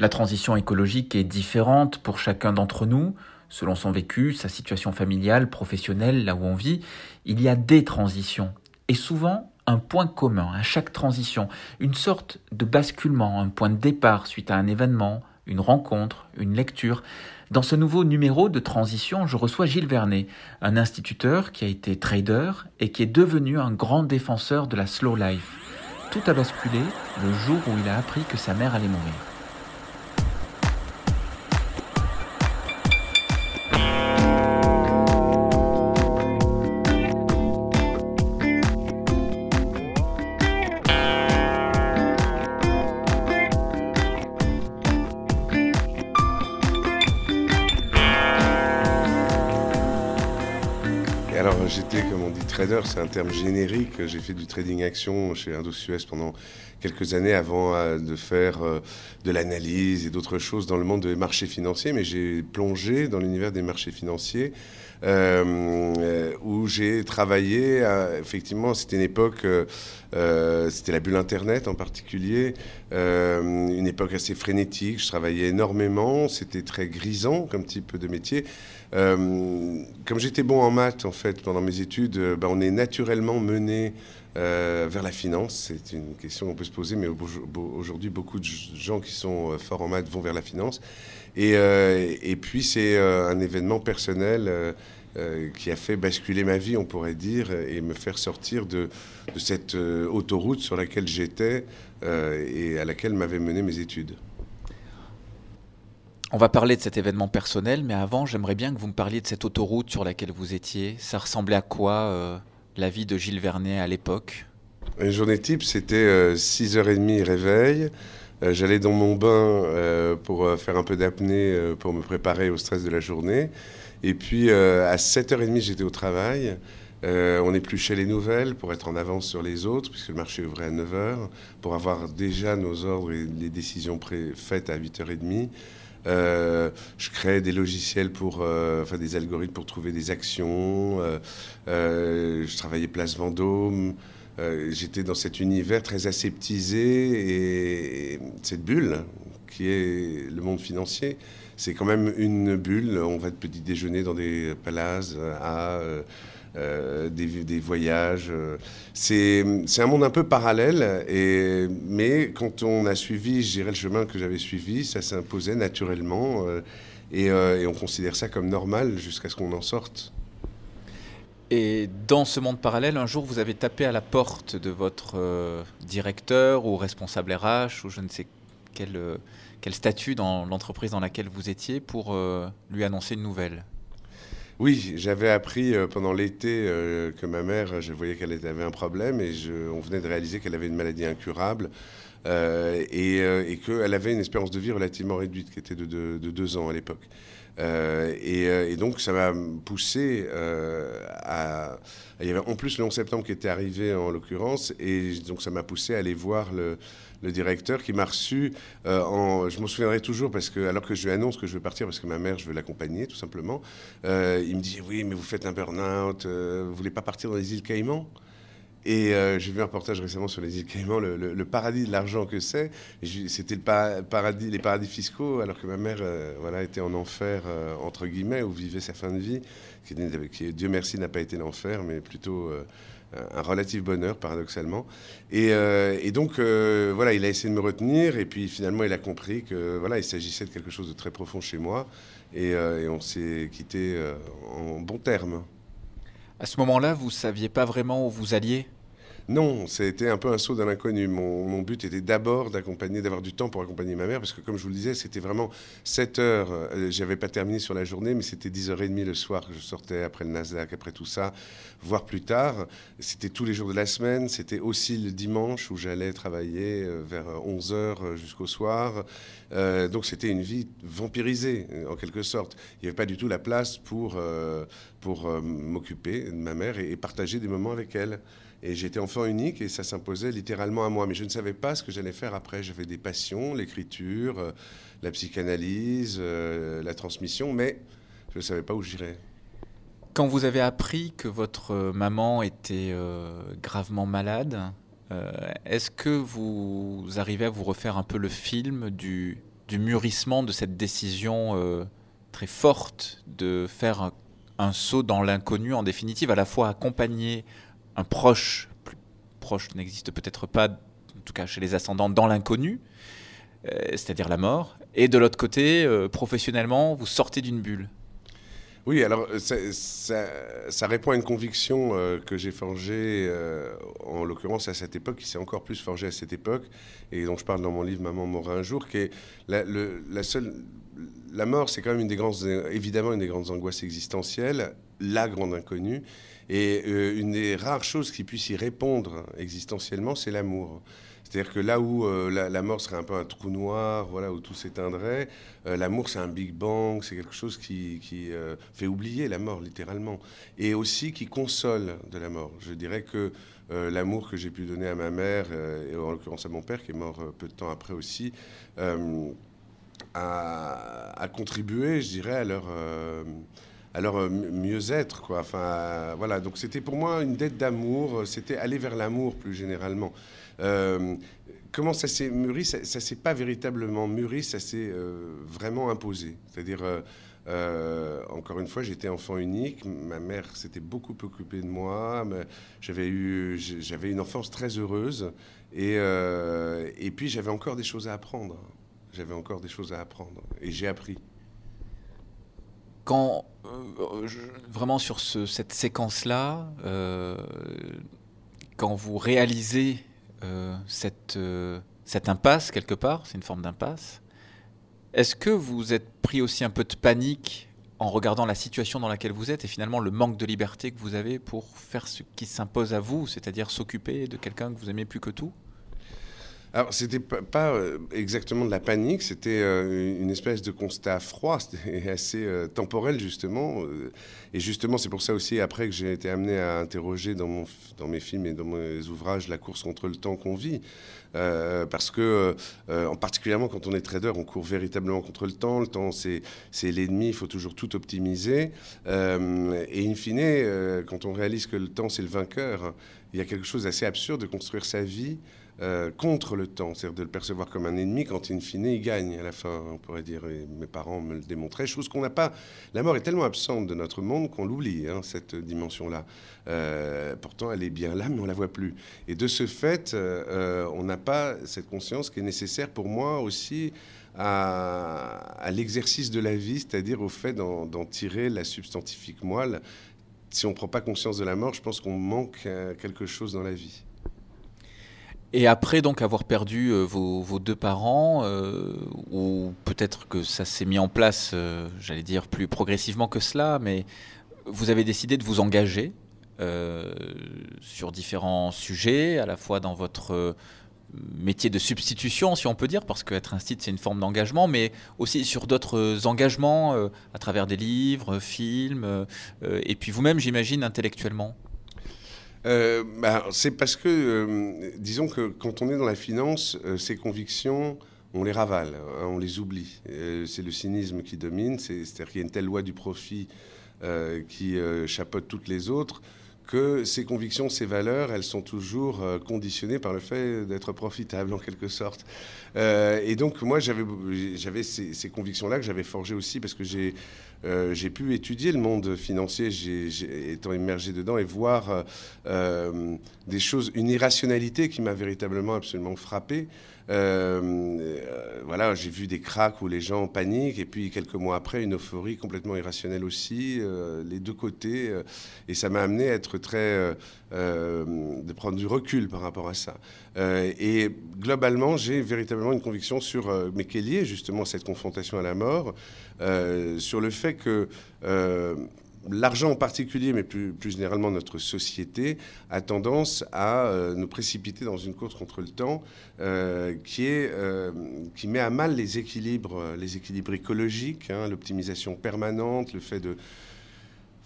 La transition écologique est différente pour chacun d'entre nous, selon son vécu, sa situation familiale, professionnelle, là où on vit. Il y a des transitions, et souvent un point commun à chaque transition, une sorte de basculement, un point de départ suite à un événement, une rencontre, une lecture. Dans ce nouveau numéro de transition, je reçois Gilles Vernet, un instituteur qui a été trader et qui est devenu un grand défenseur de la slow life. Tout a basculé le jour où il a appris que sa mère allait mourir. Trader, c'est un terme générique. J'ai fait du trading action chez Indo-Suez pendant quelques années avant euh, de faire euh, de l'analyse et d'autres choses dans le monde des marchés financiers, mais j'ai plongé dans l'univers des marchés financiers où j'ai travaillé. effectivement, c'était une époque, c'était la bulle Internet en particulier, une époque assez frénétique. Je travaillais énormément, c'était très grisant comme type de métier. Euh, comme j'étais bon en maths, en fait, pendant mes études, euh, ben, on est naturellement mené euh, vers la finance. C'est une question qu'on peut se poser, mais aujourd'hui, beaucoup de gens qui sont forts en maths vont vers la finance. Et, et puis, c'est un événement personnel qui a fait basculer ma vie, on pourrait dire, et me faire sortir de, de cette autoroute sur laquelle j'étais et à laquelle m'avaient mené mes études. On va parler de cet événement personnel, mais avant, j'aimerais bien que vous me parliez de cette autoroute sur laquelle vous étiez. Ça ressemblait à quoi euh, la vie de Gilles Vernet à l'époque? Une journée type, c'était 6h30 euh, réveil. Euh, j'allais dans mon bain pour faire un peu d'apnée pour me préparer au stress de la journée. Et puis à 7h30, j'étais au travail. on épluchait les nouvelles pour être en avance sur les autres, puisque le marché ouvrait à 9h, pour avoir déjà nos ordres et les décisions faites à 8h30. Euh, je crée des logiciels pour, euh, enfin des algorithmes pour trouver des actions. Euh, je travaillais Place Vendôme. J'étais dans cet univers très aseptisé et, cette bulle qui est le monde financier, c'est quand même une bulle. On va de petit déjeuner dans des palaces à euh, des, voyages. Euh, c'est un monde un peu parallèle, mais quand on a suivi, je dirais, le chemin que j'avais suivi, ça s'imposait naturellement, euh, et, on considère ça comme normal jusqu'à ce qu'on en sorte. Et dans ce monde parallèle, un jour, vous avez tapé à la porte de votre directeur ou responsable RH ou je ne sais quel, quel statut dans l'entreprise dans laquelle vous étiez pour lui annoncer une nouvelle. Oui, j'avais appris euh, pendant l'été euh, que ma mère, je voyais qu'elle avait un problème et on venait de réaliser qu'elle avait une maladie incurable euh, et, qu'elle avait une espérance de vie relativement réduite, qui était de, deux ans à l'époque. Et, donc ça m'a poussé à... Il y avait en plus le 11 septembre qui était arrivé en l'occurrence et donc ça m'a poussé à aller voir le directeur qui m'a reçu. Euh, en, je m'en souviendrai toujours parce que, alors que je lui annonce que je veux partir parce que ma mère, je veux l'accompagner tout simplement, euh, il me dit Oui, mais vous faites un burn-out, euh, vous voulez pas partir dans les îles Caïmans? Et j'ai vu un reportage récemment sur les îles Caïmans, le, paradis de l'argent que c'est. C'était les paradis fiscaux, alors que ma mère voilà, était en enfer, entre guillemets, où vivait sa fin de vie, qui, Dieu merci, n'a pas été l'enfer, mais plutôt un relatif bonheur, paradoxalement. Et, euh, donc, euh, voilà, il a essayé de me retenir, et puis finalement, il a compris que voilà, il s'agissait de quelque chose de très profond chez moi, et, euh, on s'est quitté en bons termes. À ce moment-là, vous saviez pas vraiment où vous alliez? Non, c'était un peu un saut dans l'inconnu. Mon, but était d'abord d'accompagner, d'avoir du temps pour accompagner ma mère, parce que comme je vous le disais, c'était vraiment 7 heures. Euh, j'avais pas terminé sur la journée, mais c'était 10h30 le soir que je sortais après le Nasdaq, après tout ça, voire plus tard. C'était tous les jours de la semaine. C'était aussi le dimanche où j'allais travailler euh, vers 11h euh, jusqu'au soir. donc c'était une vie vampirisée, en quelque sorte. Il n'y avait pas du tout la place pour, pour m'occuper de ma mère et partager des moments avec elle. Et j'étais enfant unique et ça s'imposait littéralement à moi. Mais je ne savais pas ce que j'allais faire après. J'avais des passions, l'écriture, euh, la psychanalyse, euh, la transmission, mais je ne savais pas où j'irais. Quand vous avez appris que votre maman était euh, gravement malade, est-ce que vous arrivez à vous refaire un peu le film du du mûrissement de cette décision euh, très forte de faire un, saut dans l'inconnu, en définitive, à la fois accompagner un proche, plus proche n'existe peut-être pas, en tout cas chez les ascendants, dans l'inconnu, euh, c'est-à-dire la mort, et de l'autre côté, euh, professionnellement, vous sortez d'une bulle. Oui, alors ça, répond à une conviction euh, que j'ai forgée, euh, en l'occurrence à cette époque, qui s'est encore plus forgée à cette époque, et dont je parle dans mon livre Maman mourra un jour, qui est la, seule. La mort, c'est quand même une des grandes, évidemment une des grandes angoisses existentielles, la grande inconnue, et euh, une des rares choses qui puisse y répondre existentiellement, c'est l'amour. C'est-à-dire que là où euh, la, mort serait un peu un trou noir, voilà, où tout s'éteindrait, euh, l'amour c'est un Big Bang, c'est quelque chose qui, euh, fait oublier la mort littéralement, et aussi qui console de la mort. Je dirais que l'amour que j'ai pu donner à ma mère, et en l'occurrence à mon père qui est mort peu de temps après aussi, a, contribué, je dirais, à leur à leur mieux-être. Quoi. Enfin, voilà. Donc c'était pour moi une dette d'amour, c'était aller vers l'amour plus généralement. Euh, comment ça s'est mûri? Ça, ne s'est pas véritablement mûri, ça s'est euh, vraiment imposé. C'est-à-dire, euh, encore une fois, j'étais enfant unique. Ma mère s'était beaucoup occupée de moi. J'avais eu, j'avais une enfance très heureuse. Et, et puis, j'avais encore des choses à apprendre. J'avais encore des choses à apprendre. Et j'ai appris. Quand, vraiment sur cette séquence-là, quand vous réalisez cette, euh, cette impasse quelque part, c'est une forme d'impasse. Est-ce que vous êtes pris aussi un peu de panique en regardant la situation dans laquelle vous êtes et finalement le manque de liberté que vous avez pour faire ce qui s'impose à vous, c'est-à-dire s'occuper de quelqu'un que vous aimez plus que tout? Alors, c'était pas euh, exactement de la panique, c'était euh, une espèce de constat froid, c'était assez euh, temporel, justement. Et justement, c'est pour ça aussi, après, que j'ai été amené à interroger dans, mon, dans mes films et dans mes ouvrages la course contre le temps qu'on vit. parce que, en particulièrement quand on est trader, on court véritablement contre le temps. Le temps, c'est l'ennemi, il faut toujours tout optimiser. et in fine, quand on réalise que le temps, c'est le vainqueur, il y a quelque chose d'assez absurde de construire sa vie euh, contre le temps, c'est-à-dire de le percevoir comme un ennemi quand, in fine, il gagne à la fin, on pourrait dire, mes parents me le démontraient, chose qu'on n'a pas. La mort est tellement absente de notre monde qu'on l'oublie, hein, cette dimension-là. Euh, pourtant, elle est bien là, mais on la voit plus. Et de ce fait, euh, on n'a pas cette conscience qui est nécessaire pour moi aussi à, l'exercice de la vie, c'est-à-dire au fait d'en tirer la substantifique moelle. Si on ne prend pas conscience de la mort, je pense qu'on manque quelque chose dans la vie. Et après donc avoir perdu euh, vos, deux parents, euh, ou peut-être que ça s'est mis en place, euh, j'allais dire plus progressivement que cela, mais vous avez décidé de vous engager sur différents sujets, à la fois dans votre métier de substitution, si on peut dire, parce qu'être un site, c'est une forme d'engagement, mais aussi sur d'autres engagements à travers des livres, films, et puis vous-même, j'imagine, intellectuellement. Euh, bah, c'est parce que, euh, disons que quand on est dans la finance, euh, ces convictions, on les ravale, hein, on les oublie. c'est le cynisme qui domine, c'est-à-dire qu'il y a une telle loi du profit qui chapeaute toutes les autres que ces convictions, ces valeurs, elles sont toujours conditionnées par le fait d'être profitables en quelque sorte. et donc moi, j'avais ces, convictions-là que j'avais forgées aussi parce que j'ai euh, pu étudier le monde financier, étant immergé dedans, et voir euh, euh, des choses, une irrationalité qui m'a véritablement absolument frappé. Voilà, j'ai vu des cracks où les gens paniquent, et puis quelques mois après, une euphorie complètement irrationnelle aussi, les deux côtés, et ça m'a amené à être très, de prendre du recul par rapport à ça. et globalement, j'ai véritablement une conviction sur, mais qui liée justement à cette confrontation à la mort. Euh, sur le fait que euh, l'argent en particulier, mais plus, généralement notre société, a tendance à euh, nous précipiter dans une course contre le temps qui, est, qui met à mal les équilibres, les équilibres écologiques, hein, l'optimisation permanente, le fait de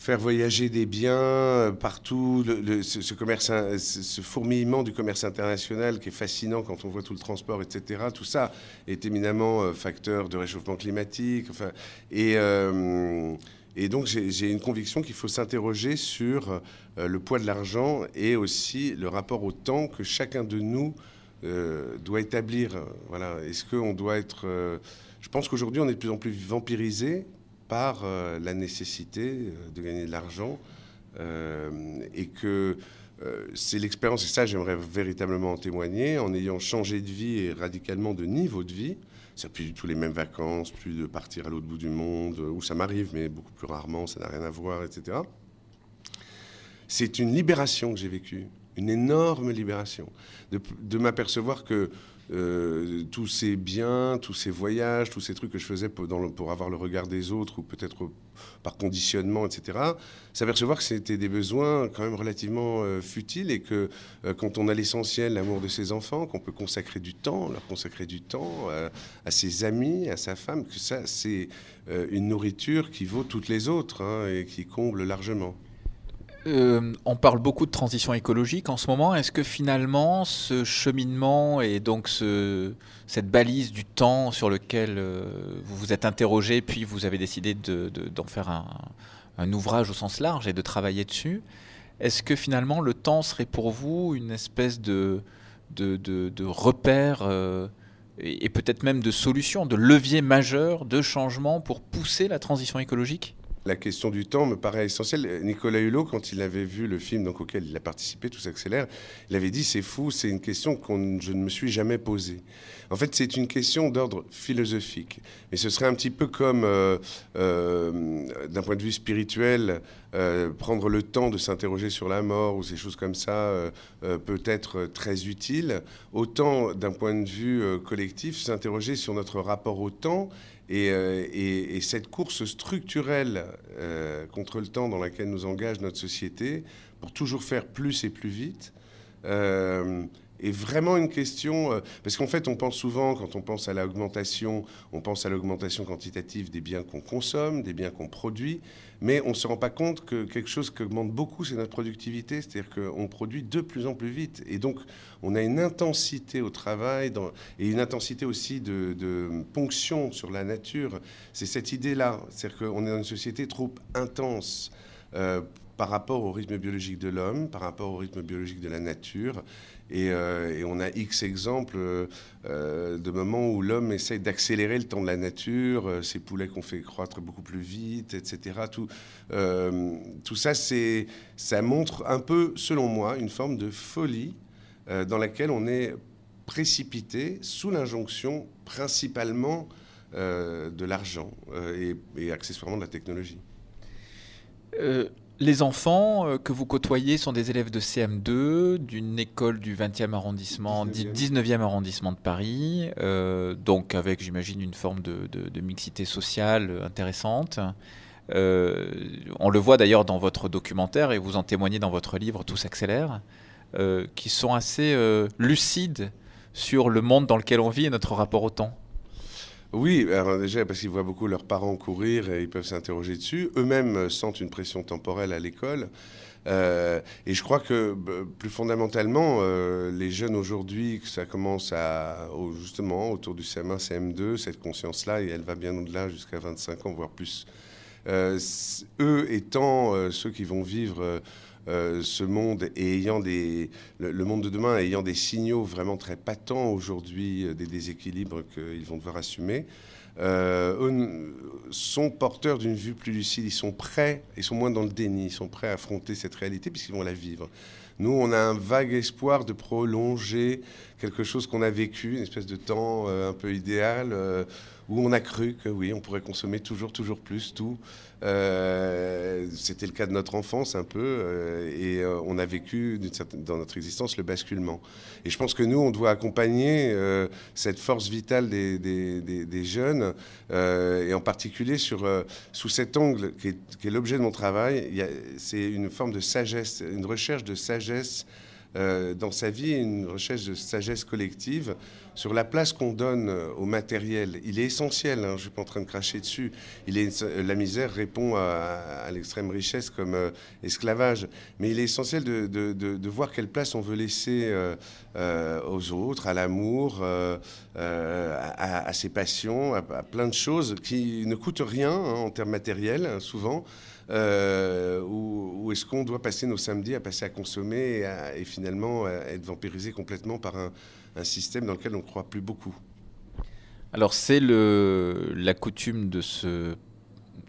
faire voyager des biens euh, partout, ce, commerce, ce fourmillement du commerce international qui est fascinant quand on voit tout le transport, etc. Tout ça est éminemment euh, facteur de réchauffement climatique. Enfin, et, euh, et donc j'ai une conviction qu'il faut s'interroger sur le poids de l'argent et aussi le rapport au temps que chacun de nous doit établir. Voilà. Est-ce qu'on doit être je pense qu'aujourd'hui, on est de plus en plus vampirisé par la nécessité de gagner de l'argent et que c'est l'expérience, et ça j'aimerais véritablement en témoigner, en ayant changé de vie et radicalement de niveau de vie, c'est plus du tout les mêmes vacances, plus de partir à l'autre bout du monde, où ça m'arrive, mais beaucoup plus rarement, ça n'a rien à voir, etc. C'est une libération que j'ai vécue, une énorme libération, de m'apercevoir que euh, tous ces biens, tous ces voyages, tous ces trucs que je faisais pour, avoir le regard des autres ou peut-être par conditionnement, etc., s'apercevoir que c'était des besoins quand même relativement euh, futiles et que euh, quand on a l'essentiel, l'amour de ses enfants, qu'on peut consacrer du temps, leur consacrer du temps à ses amis, à sa femme, que ça, c'est une nourriture qui vaut toutes les autres hein, et qui comble largement. Euh, on parle beaucoup de transition écologique en ce moment. Est-ce que finalement, ce cheminement et donc cette balise du temps sur lequel euh, vous vous êtes interrogé, puis vous avez décidé d'en faire un, ouvrage au sens large et de travailler dessus, est-ce que finalement le temps serait pour vous une espèce de, repère euh, et peut-être même de solution, de levier majeur de changement pour pousser la transition écologique? La question du temps me paraît essentielle. Nicolas Hulot, quand il avait vu le film donc, auquel il a participé, Tout s'accélère, il avait dit c'est fou, c'est une question que je ne me suis jamais posée. En fait, c'est une question d'ordre philosophique. Mais ce serait un petit peu comme, euh, euh, d'un point de vue spirituel, euh, prendre le temps de s'interroger sur la mort ou ces choses comme ça peut être très utile. Autant, d'un point de vue collectif, s'interroger sur notre rapport au temps euh, et, cette course structurelle euh, contre le temps dans laquelle nous engage notre société, pour toujours faire plus et plus vite, euh, est vraiment une question, euh, parce qu'en fait on pense souvent, quand on pense à l'augmentation, on pense à l'augmentation quantitative des biens qu'on consomme, des biens qu'on produit, mais on ne se rend pas compte que quelque chose qui augmente beaucoup, c'est notre productivité, c'est-à-dire qu'on produit de plus en plus vite. Et donc on a une intensité au travail et une intensité aussi de, ponction sur la nature. C'est cette idée-là, c'est-à-dire qu'on est dans une société trop intense. Euh, par rapport au rythme biologique de l'homme, par rapport au rythme biologique de la nature. Et, euh, on a X exemples euh, de moments où l'homme essaye d'accélérer le temps de la nature, euh, ces poulets qu'on fait croître beaucoup plus vite, etc. Tout, ça, ça montre un peu, selon moi, une forme de folie dans laquelle on est précipité sous l'injonction principalement de l'argent et, et, accessoirement de la technologie. Les enfants euh, que vous côtoyez sont des élèves de CM2 d'une école du 20e arrondissement, 19e, arrondissement de Paris, euh, donc avec, j'imagine, une forme de, mixité sociale intéressante. Euh, on le voit d'ailleurs dans votre documentaire et vous en témoignez dans votre livre Tout s'accélère, qui sont assez lucides sur le monde dans lequel on vit et notre rapport au temps. Oui, déjà parce qu'ils voient beaucoup leurs parents courir et ils peuvent s'interroger dessus. Eux-mêmes sentent une pression temporelle à l'école. Euh, et je crois que plus fondamentalement, euh, les jeunes aujourd'hui, ça commence à justement autour du CM1, CM2, cette conscience-là, et elle va bien au-delà jusqu'à 25 ans, voire plus. Euh, eux étant ceux qui vont vivre euh, ce monde et ayant des, le, monde de demain ayant des signaux vraiment très patents aujourd'hui, euh, des déséquilibres qu'ils vont devoir assumer, euh, sont porteurs d'une vue plus lucide. Ils sont prêts, ils sont moins dans le déni, ils sont prêts à affronter cette réalité puisqu'ils vont la vivre. Nous, on a un vague espoir de prolonger quelque chose qu'on a vécu, une espèce de temps un peu idéal où on a cru que oui, on pourrait consommer toujours, toujours plus, tout. Euh, c'était le cas de notre enfance un peu, euh, et euh, on a vécu dans notre existence le basculement. Et je pense que nous, on doit accompagner cette force vitale des, jeunes, et en particulier sur, sous cet angle qui est, l'objet de mon travail. C'est une forme de sagesse, une recherche de sagesse dans sa vie une recherche de sagesse collective sur la place qu'on donne euh, au matériel. Il est essentiel, hein, je ne suis pas en train de cracher dessus. Euh, la misère répond à, l'extrême richesse comme esclavage. Mais il est essentiel de, voir quelle place on veut laisser aux autres, à l'amour, à, ses passions, à, plein de choses qui ne coûtent rien hein, en termes matériels, hein, souvent. Euh, ou, est-ce qu'on doit passer nos samedis à passer à consommer et, finalement être vampirisé complètement par un, système dans lequel on ne croit plus beaucoup Alors c'est la coutume de ce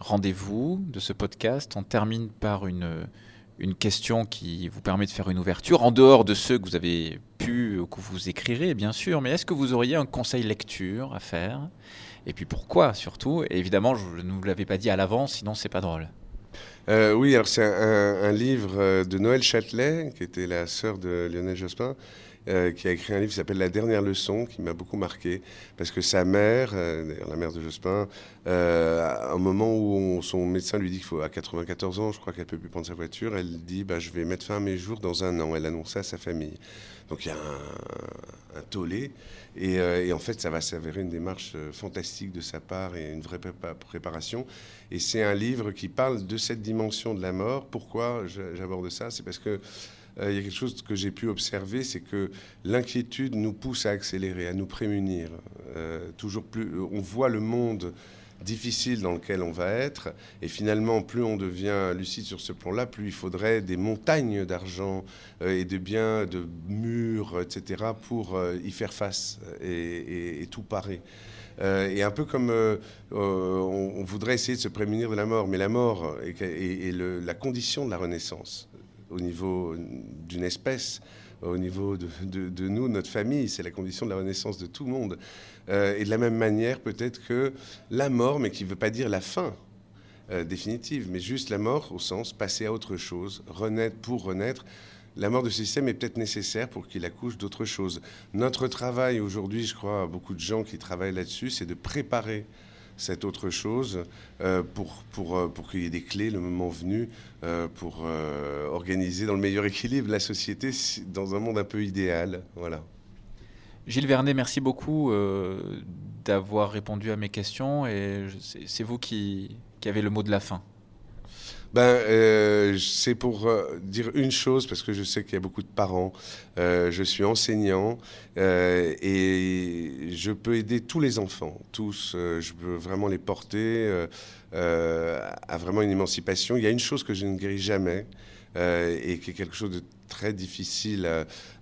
rendez-vous, de ce podcast. On termine par une, une question qui vous permet de faire une ouverture, en dehors de ceux que vous avez pu, que vous écrirez bien sûr, mais est-ce que vous auriez un conseil lecture à faire? Et puis pourquoi surtout? Et évidemment, je ne vous l'avais pas dit à l'avance, sinon c'est pas drôle. Euh, oui, alors c'est un, livre euh, de Noël Châtelet, qui était la sœur de Lionel Jospin, euh, qui a écrit un livre qui s'appelle La dernière leçon, qui m'a beaucoup marqué, parce que sa mère, la mère de Jospin, à un moment où son médecin lui dit qu'il faut à 94 ans, je crois qu'elle peut plus prendre sa voiture, elle dit bah, je vais mettre fin à mes jours dans un an. Elle annonce ça à sa famille. Donc il y a un, tollé. Et, en fait, ça va s'avérer une démarche fantastique de sa part et une vraie préparation. Et c'est un livre qui parle de cette dimension de la mort. Pourquoi j'aborde ça? C'est parce que euh, il y a quelque chose que j'ai pu observer, c'est que l'inquiétude nous pousse à accélérer, à nous prémunir. Euh, toujours plus, on voit le monde difficile dans lequel on va être, et finalement, plus on devient lucide sur ce plan-là, plus il faudrait des montagnes d'argent euh, et de biens, de murs, etc., pour y faire face et tout parer. Euh, et un peu comme euh, euh, on, voudrait essayer de se prémunir de la mort, mais la mort est, la condition de la renaissance au niveau d'une espèce, au niveau de, nous, notre famille, c'est la condition de la renaissance de tout le monde. et de la même manière, peut-être que la mort, mais qui ne veut pas dire la fin, définitive, mais juste la mort au sens passer à autre chose, renaître pour renaître, la mort de ce système est peut-être nécessaire pour qu'il accouche d'autres choses. Notre travail aujourd'hui, je crois, beaucoup de gens qui travaillent là-dessus, c'est de préparer cette autre chose euh, pour, pour, euh, pour qu'il y ait des clés le moment venu euh, pour organiser dans le meilleur équilibre la société dans un monde un peu idéal. Voilà. Gilles Vernet, merci beaucoup d'avoir répondu à mes questions et c'est vous qui, qui avez le mot de la fin ben, euh, C'est pour euh, dire une chose, parce que je sais qu'il y a beaucoup de parents. Euh, je suis enseignant et je peux aider tous les enfants, tous. je peux vraiment les porter à vraiment une émancipation. Il y a une chose que je ne guéris jamais, euh, et qui est quelque chose de très difficile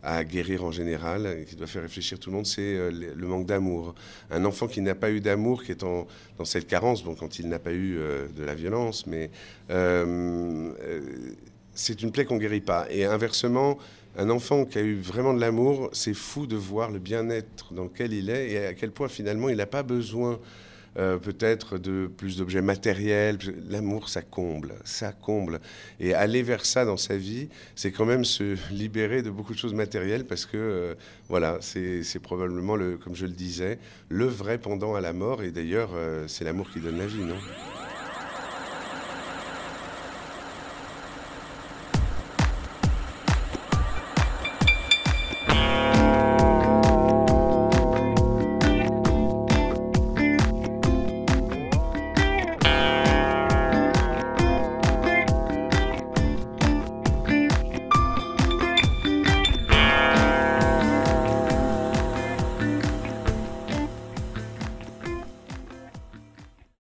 à, guérir en général, qui doit faire réfléchir tout le monde, c'est euh, le, manque d'amour. Un enfant qui n'a pas eu d'amour, qui est dans cette carence, bon, quand il n'a pas eu euh, de la violence, mais c'est une plaie qu'on guérit pas. Et inversement, un enfant qui a eu vraiment de l'amour, c'est fou de voir le bien-être dans lequel il est et à quel point finalement il n'a pas besoin euh, peut-être de plus d'objets matériels. L'amour, ça comble, ça comble. Et aller vers ça dans sa vie, c'est quand même se libérer de beaucoup de choses matérielles parce que, euh, voilà, c'est probablement, le, comme je le disais, le vrai pendant à la mort. Et d'ailleurs, euh, c'est l'amour qui donne la vie, non?